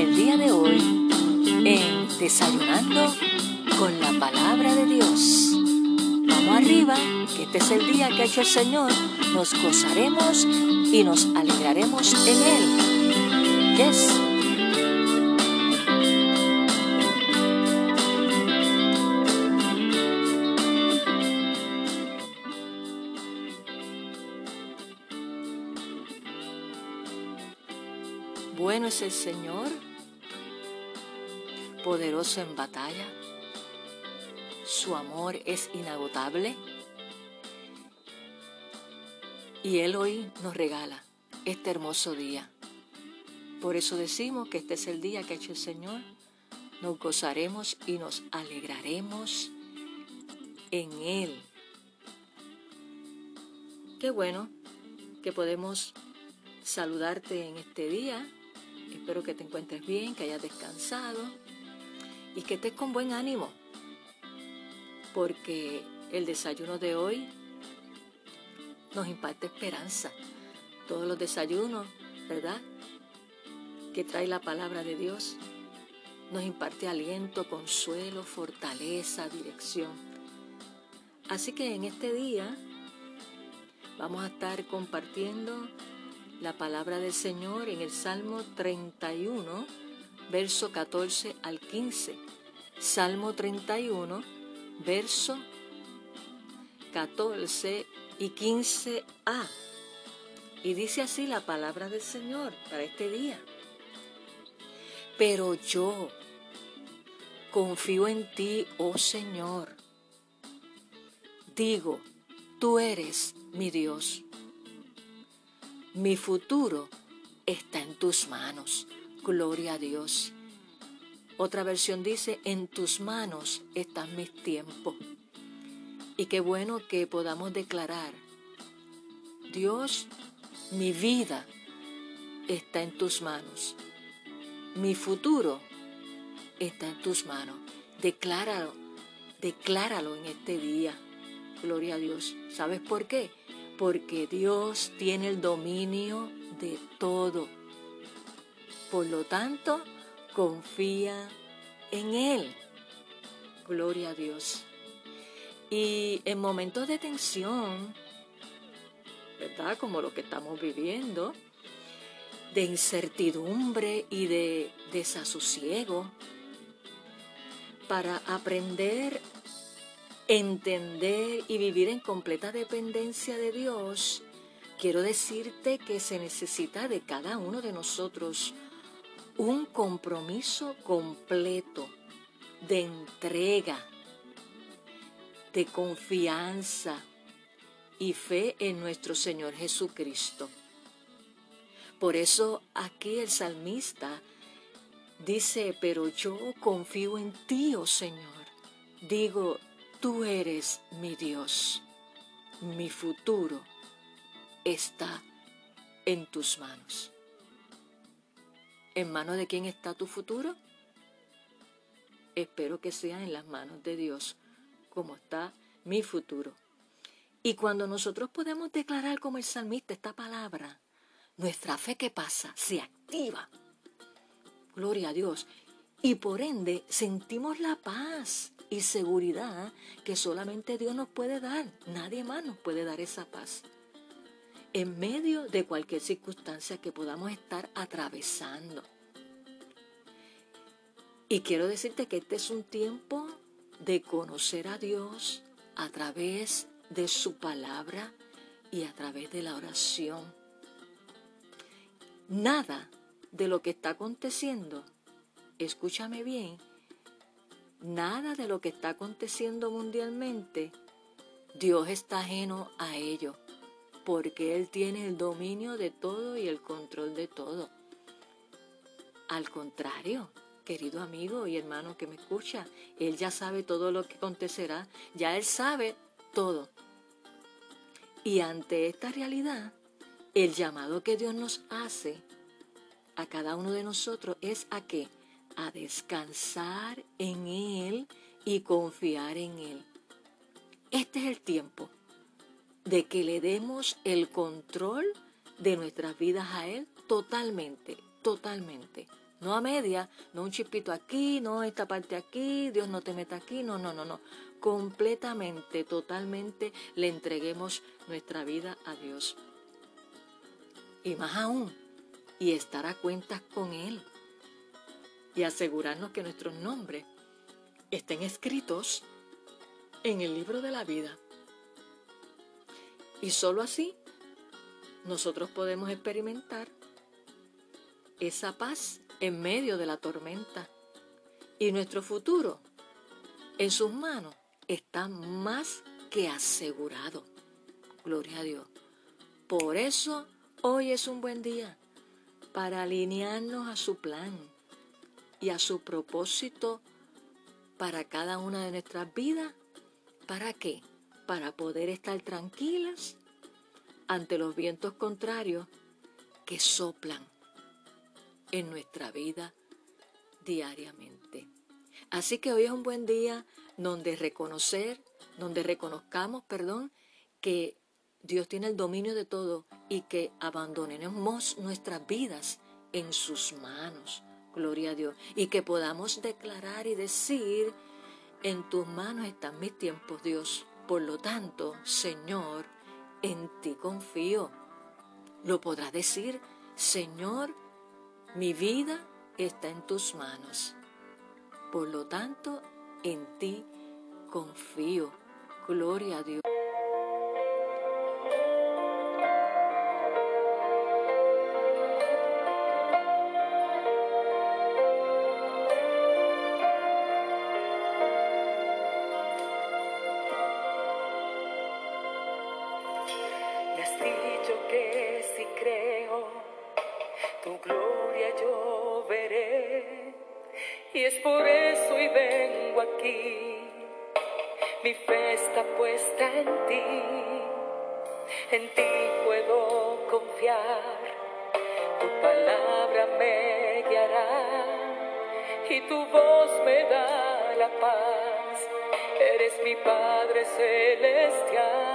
el día de hoy en Desayunando con la Palabra de Dios. Vamos arriba, que este es el día que ha hecho el Señor. Nos gozaremos y nos alegraremos en Él. Yes. Bueno es el Señor, poderoso en batalla. Su amor es inagotable. Y Él hoy nos regala este hermoso día. Por eso decimos que este es el día que ha hecho el Señor. Nos gozaremos y nos alegraremos en Él. Qué bueno que podemos saludarte en este día Espero que te encuentres bien, que hayas descansado y que estés con buen ánimo, porque el desayuno de hoy nos imparte esperanza. Todos los desayunos, ¿verdad? Que trae la palabra de Dios, nos imparte aliento, consuelo, fortaleza, dirección. Así que en este día vamos a estar compartiendo la palabra del Señor en el Salmo 31, verso 14 al 15. Salmo 31, verso 14 y 15a. Y dice así la palabra del Señor para este día. Pero yo confío en ti, oh Señor. Digo, tú eres mi Dios. Mi futuro está en tus manos. Gloria a Dios. Otra versión dice, en tus manos están mis tiempos. Y qué bueno que podamos declarar, Dios, mi vida está en tus manos. Mi futuro está en tus manos. Decláralo, decláralo en este día. Gloria a Dios. ¿Sabes por qué? porque Dios tiene el dominio de todo. Por lo tanto, confía en Él. Gloria a Dios. Y en momentos de tensión, ¿verdad? Como lo que estamos viviendo, de incertidumbre y de desasosiego, para aprender entender y vivir en completa dependencia de Dios, quiero decirte que se necesita de cada uno de nosotros un compromiso completo de entrega, de confianza y fe en nuestro Señor Jesucristo. Por eso aquí el salmista dice, pero yo confío en ti, oh Señor. Digo, Tú eres mi Dios. Mi futuro está en tus manos. ¿En manos de quién está tu futuro? Espero que sea en las manos de Dios, como está mi futuro. Y cuando nosotros podemos declarar como el salmista esta palabra, nuestra fe que pasa se activa. Gloria a Dios. Y por ende sentimos la paz y seguridad que solamente Dios nos puede dar. Nadie más nos puede dar esa paz. En medio de cualquier circunstancia que podamos estar atravesando. Y quiero decirte que este es un tiempo de conocer a Dios a través de su palabra y a través de la oración. Nada de lo que está aconteciendo, escúchame bien, nada de lo que está aconteciendo mundialmente, Dios está ajeno a ello, porque Él tiene el dominio de todo y el control de todo. Al contrario, querido amigo y hermano que me escucha, Él ya sabe todo lo que acontecerá, ya Él sabe todo. Y ante esta realidad, el llamado que Dios nos hace a cada uno de nosotros es a que a descansar en Él y confiar en Él. Este es el tiempo de que le demos el control de nuestras vidas a Él totalmente, totalmente. No a media, no un chispito aquí, no esta parte aquí, Dios no te meta aquí, no, no, no, no. Completamente, totalmente le entreguemos nuestra vida a Dios. Y más aún, y estar a cuentas con Él. Y asegurarnos que nuestros nombres estén escritos en el libro de la vida. Y sólo así nosotros podemos experimentar esa paz en medio de la tormenta. Y nuestro futuro en sus manos está más que asegurado. Gloria a Dios. Por eso hoy es un buen día para alinearnos a su plan y a su propósito para cada una de nuestras vidas. ¿Para qué? Para poder estar tranquilas ante los vientos contrarios que soplan en nuestra vida diariamente. Así que hoy es un buen día donde reconocer, donde reconozcamos, perdón, que Dios tiene el dominio de todo y que abandonemos nuestras vidas en sus manos. Gloria a Dios. Y que podamos declarar y decir, en tus manos están mis tiempos, Dios. Por lo tanto, Señor, en ti confío. Lo podrás decir, Señor, mi vida está en tus manos. Por lo tanto, en ti confío. Gloria a Dios. En ti puedo confiar, tu palabra me guiará y tu voz me da la paz, eres mi Padre celestial.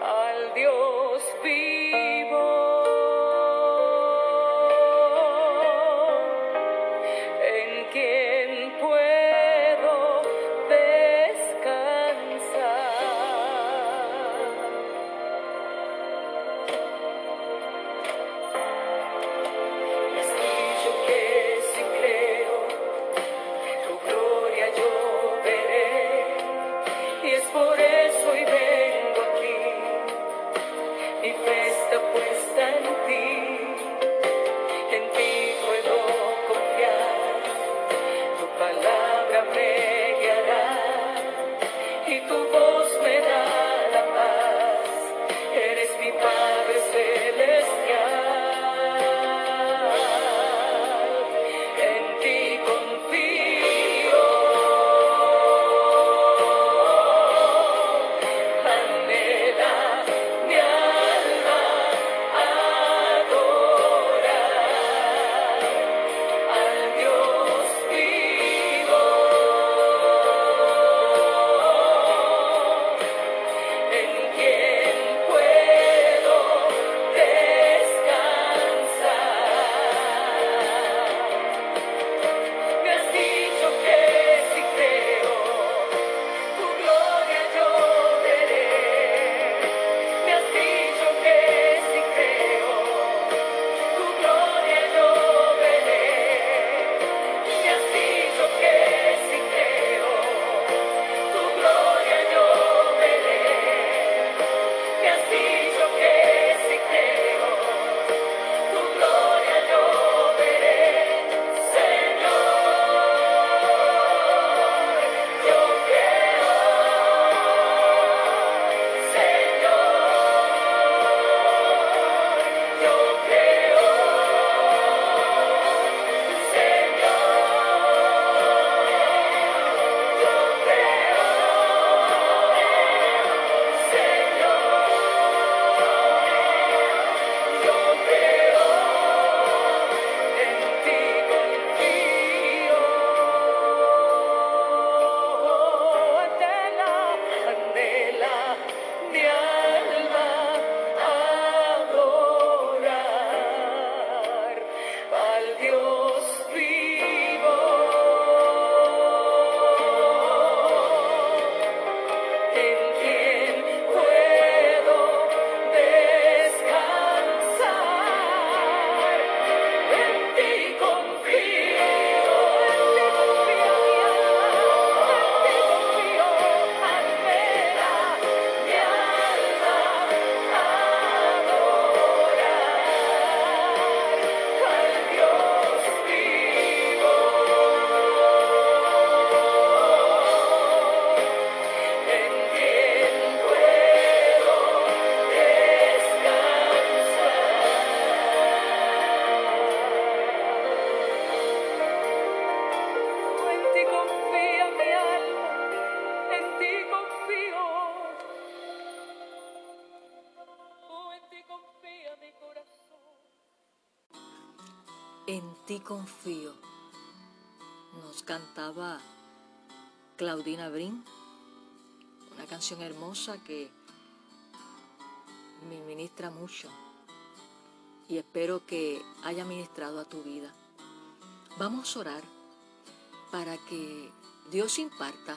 al Dios vivo. Confío. Nos cantaba Claudina Brin, una canción hermosa que me ministra mucho y espero que haya ministrado a tu vida. Vamos a orar para que Dios imparta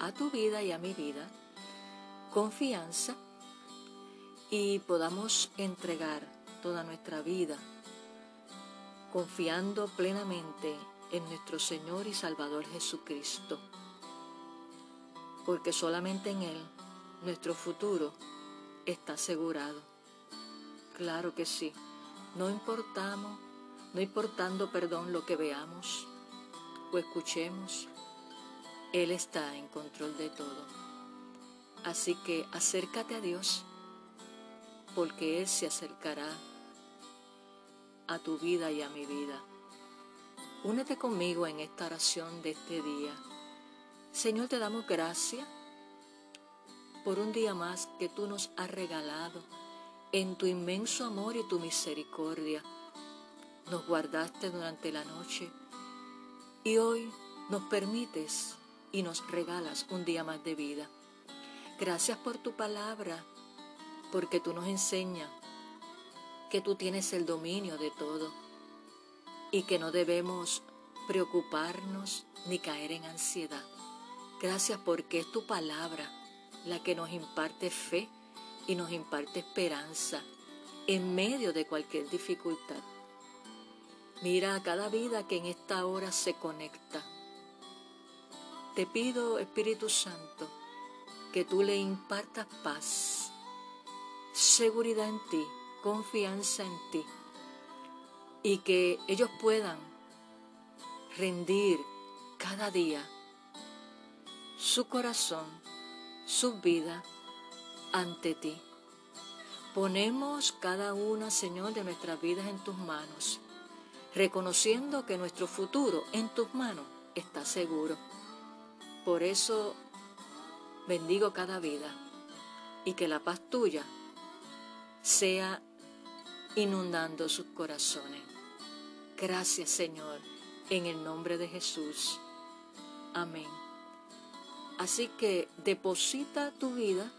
a tu vida y a mi vida confianza y podamos entregar toda nuestra vida confiando plenamente en nuestro Señor y Salvador Jesucristo, porque solamente en Él nuestro futuro está asegurado. Claro que sí, no importamos, no importando, perdón, lo que veamos o escuchemos, Él está en control de todo. Así que acércate a Dios, porque Él se acercará a tu vida y a mi vida. Únete conmigo en esta oración de este día. Señor, te damos gracias por un día más que tú nos has regalado en tu inmenso amor y tu misericordia. Nos guardaste durante la noche y hoy nos permites y nos regalas un día más de vida. Gracias por tu palabra, porque tú nos enseñas que tú tienes el dominio de todo y que no debemos preocuparnos ni caer en ansiedad. Gracias porque es tu palabra la que nos imparte fe y nos imparte esperanza en medio de cualquier dificultad. Mira a cada vida que en esta hora se conecta. Te pido, Espíritu Santo, que tú le impartas paz, seguridad en ti confianza en ti y que ellos puedan rendir cada día su corazón, su vida ante ti. Ponemos cada una, Señor, de nuestras vidas en tus manos, reconociendo que nuestro futuro en tus manos está seguro. Por eso bendigo cada vida y que la paz tuya sea inundando sus corazones. Gracias Señor, en el nombre de Jesús. Amén. Así que deposita tu vida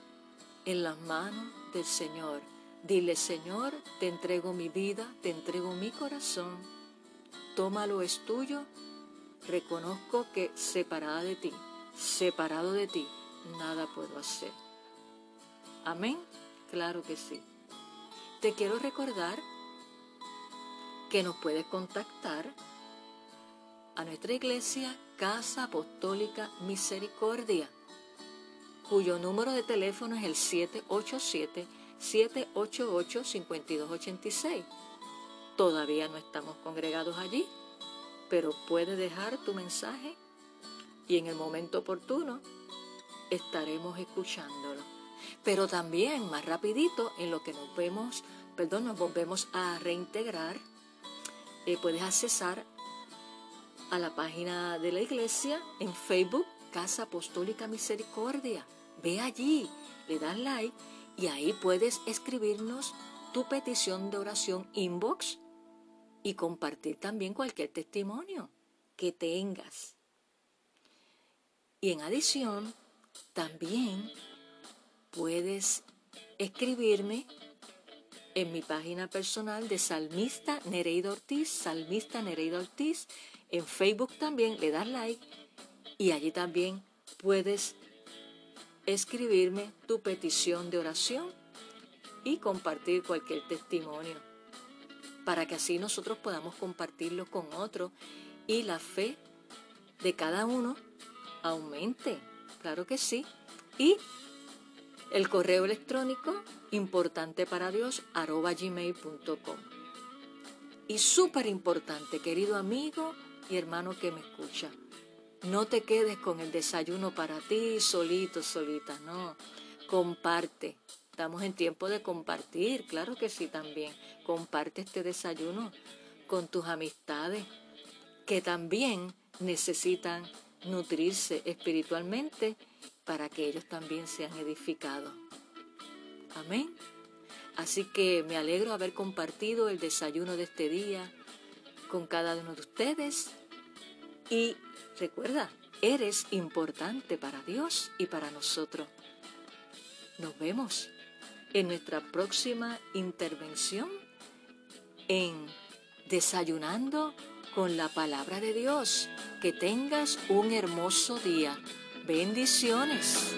en las manos del Señor. Dile, Señor, te entrego mi vida, te entrego mi corazón. Tómalo es tuyo. Reconozco que separada de ti, separado de ti, nada puedo hacer. Amén. Claro que sí. Te quiero recordar que nos puedes contactar a nuestra iglesia Casa Apostólica Misericordia, cuyo número de teléfono es el 787-788-5286. Todavía no estamos congregados allí, pero puedes dejar tu mensaje y en el momento oportuno estaremos escuchándolo. Pero también, más rapidito, en lo que nos vemos, perdón, nos volvemos a reintegrar, eh, puedes accesar a la página de la iglesia en Facebook, Casa Apostólica Misericordia. Ve allí, le das like y ahí puedes escribirnos tu petición de oración inbox y compartir también cualquier testimonio que tengas. Y en adición, también puedes escribirme en mi página personal de Salmista Nereida Ortiz, Salmista Nereida Ortiz, en Facebook también le das like y allí también puedes escribirme tu petición de oración y compartir cualquier testimonio para que así nosotros podamos compartirlo con otros y la fe de cada uno aumente, claro que sí. Y el correo electrónico importante para Dios gmail.com. Y súper importante, querido amigo y hermano que me escucha, no te quedes con el desayuno para ti solito, solita, no. Comparte. Estamos en tiempo de compartir, claro que sí también. Comparte este desayuno con tus amistades que también necesitan nutrirse espiritualmente para que ellos también sean edificados. Amén. Así que me alegro haber compartido el desayuno de este día con cada uno de ustedes y recuerda, eres importante para Dios y para nosotros. Nos vemos en nuestra próxima intervención en Desayunando con la palabra de Dios. Que tengas un hermoso día. Bendiciones.